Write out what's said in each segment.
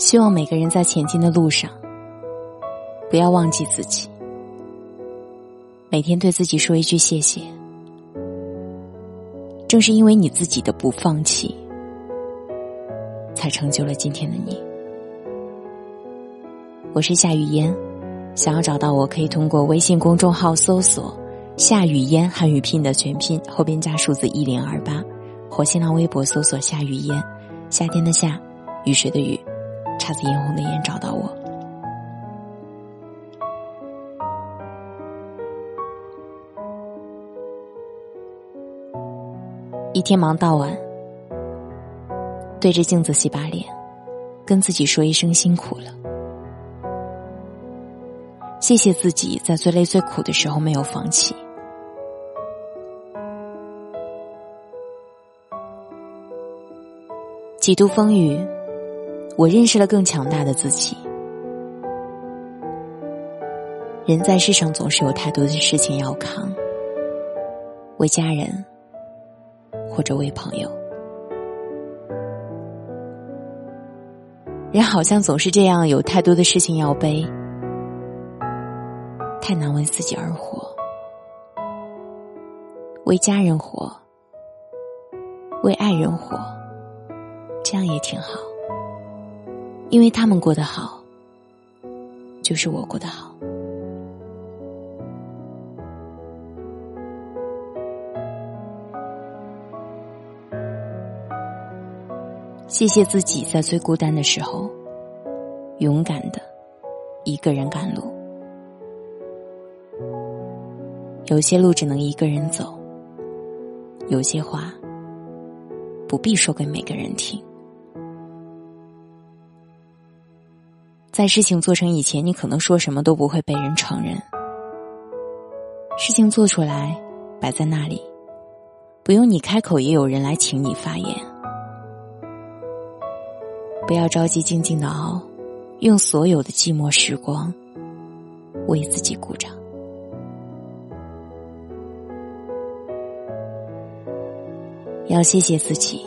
希望每个人在前进的路上，不要忘记自己，每天对自己说一句谢谢。正是因为你自己的不放弃，才成就了今天的你。我是夏雨嫣，想要找到我可以通过微信公众号搜索“夏雨嫣”汉语拼音的全拼后边加数字一零二八，或新浪微博搜索“夏雨嫣”，夏天的夏，雨水的雨，姹紫嫣红的眼，找到我。一天忙到晚，对着镜子洗把脸，跟自己说一声辛苦了。谢谢自己在最累最苦的时候没有放弃。几度风雨，我认识了更强大的自己。人在世上总是有太多的事情要扛，为家人。或者为朋友，人好像总是这样，有太多的事情要背，太难为自己而活，为家人活，为爱人活，这样也挺好，因为他们过得好，就是我过得好。谢谢自己在最孤单的时候，勇敢的一个人赶路。有些路只能一个人走，有些话不必说给每个人听。在事情做成以前，你可能说什么都不会被人承认。事情做出来，摆在那里，不用你开口，也有人来请你发言。不要着急，静静的熬，用所有的寂寞时光为自己鼓掌。要谢谢自己，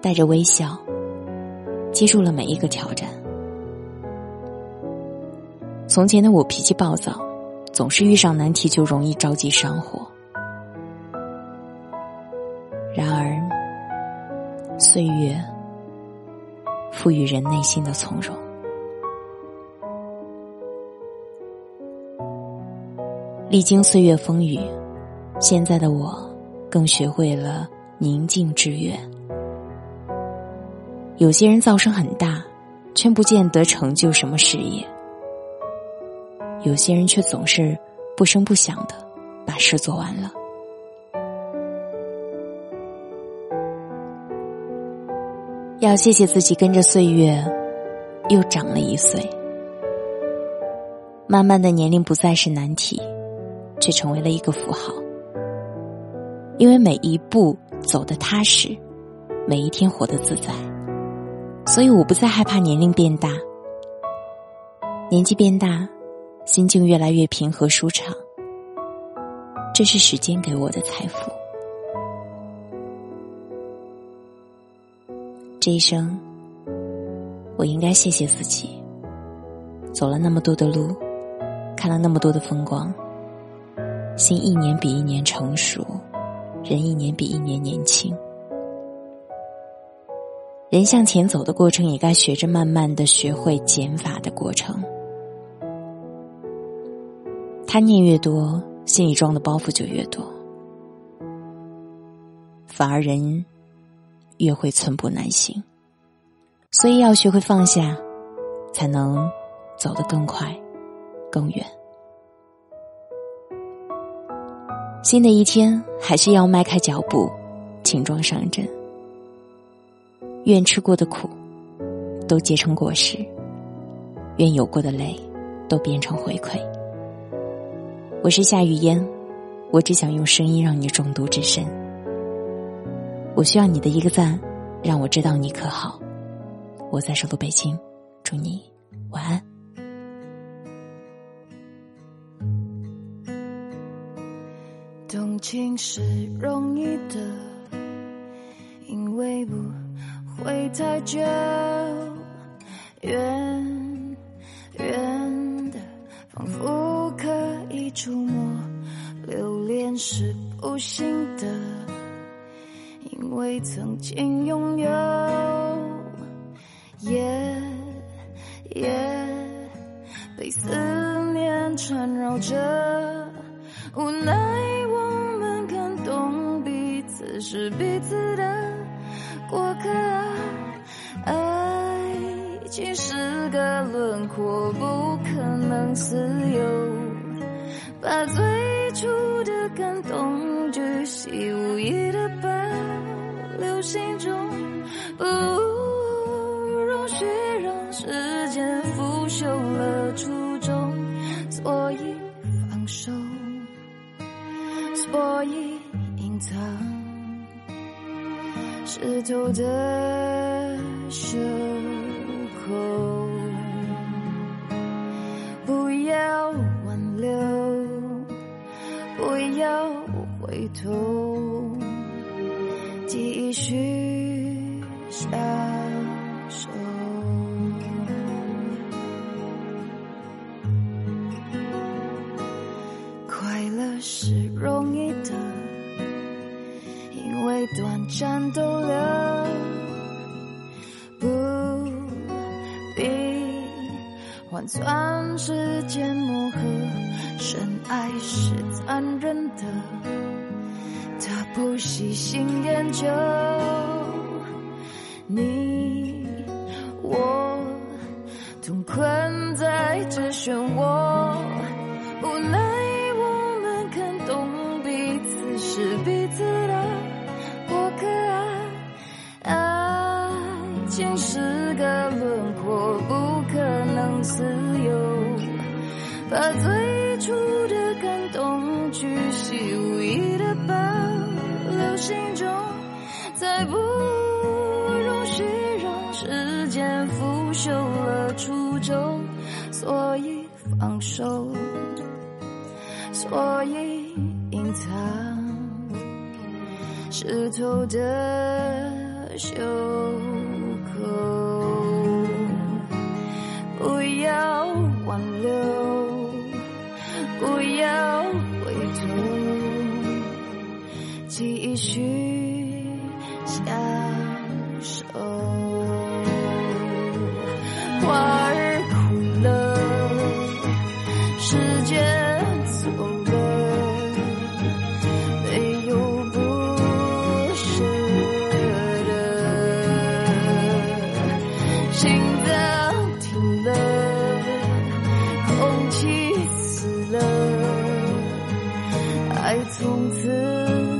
带着微笑接住了每一个挑战。从前的我脾气暴躁，总是遇上难题就容易着急上火。然而，岁月。赋予人内心的从容。历经岁月风雨，现在的我更学会了宁静致远。有些人噪声很大，却不见得成就什么事业；有些人却总是不声不响的把事做完了。要谢谢自己，跟着岁月又长了一岁。慢慢的年龄不再是难题，却成为了一个符号。因为每一步走得踏实，每一天活得自在，所以我不再害怕年龄变大。年纪变大，心境越来越平和舒畅。这是时间给我的财富。这一生，我应该谢谢自己，走了那么多的路，看了那么多的风光，心一年比一年成熟，人一年比一年年轻。人向前走的过程，也该学着慢慢的学会减法的过程。贪念越多，心里装的包袱就越多，反而人。越会寸步难行，所以要学会放下，才能走得更快、更远。新的一天，还是要迈开脚步，轻装上阵。愿吃过的苦都结成果实，愿有过的泪都变成回馈。我是夏雨嫣，我只想用声音让你中毒至深。我需要你的一个赞，让我知道你可好。我在首都北京，祝你晚安。动情是容易的，因为不会太久。远触摸。留恋是不幸的，因为曾经拥有，夜夜被思念缠绕着，无奈我们更懂彼此是彼此的过客，爱情是个轮廓，不可能自由。把最初的感动巨细无遗的保留心中，不容许让时间腐朽了初衷，所以放手，所以隐藏湿透的袖口，痛，继续相守。快乐是容易的，因为短暂逗留，不必换算时间磨合。深爱是残忍的，不细心研究。你我同困在这漩涡，无奈我们看懂彼此是彼此的过客啊。爱情是个轮廓，不可能自由。把最初的感动巨细无遗心中，再不容许让时间腐朽了初衷，所以放手，所以隐藏湿透的袖爱从此。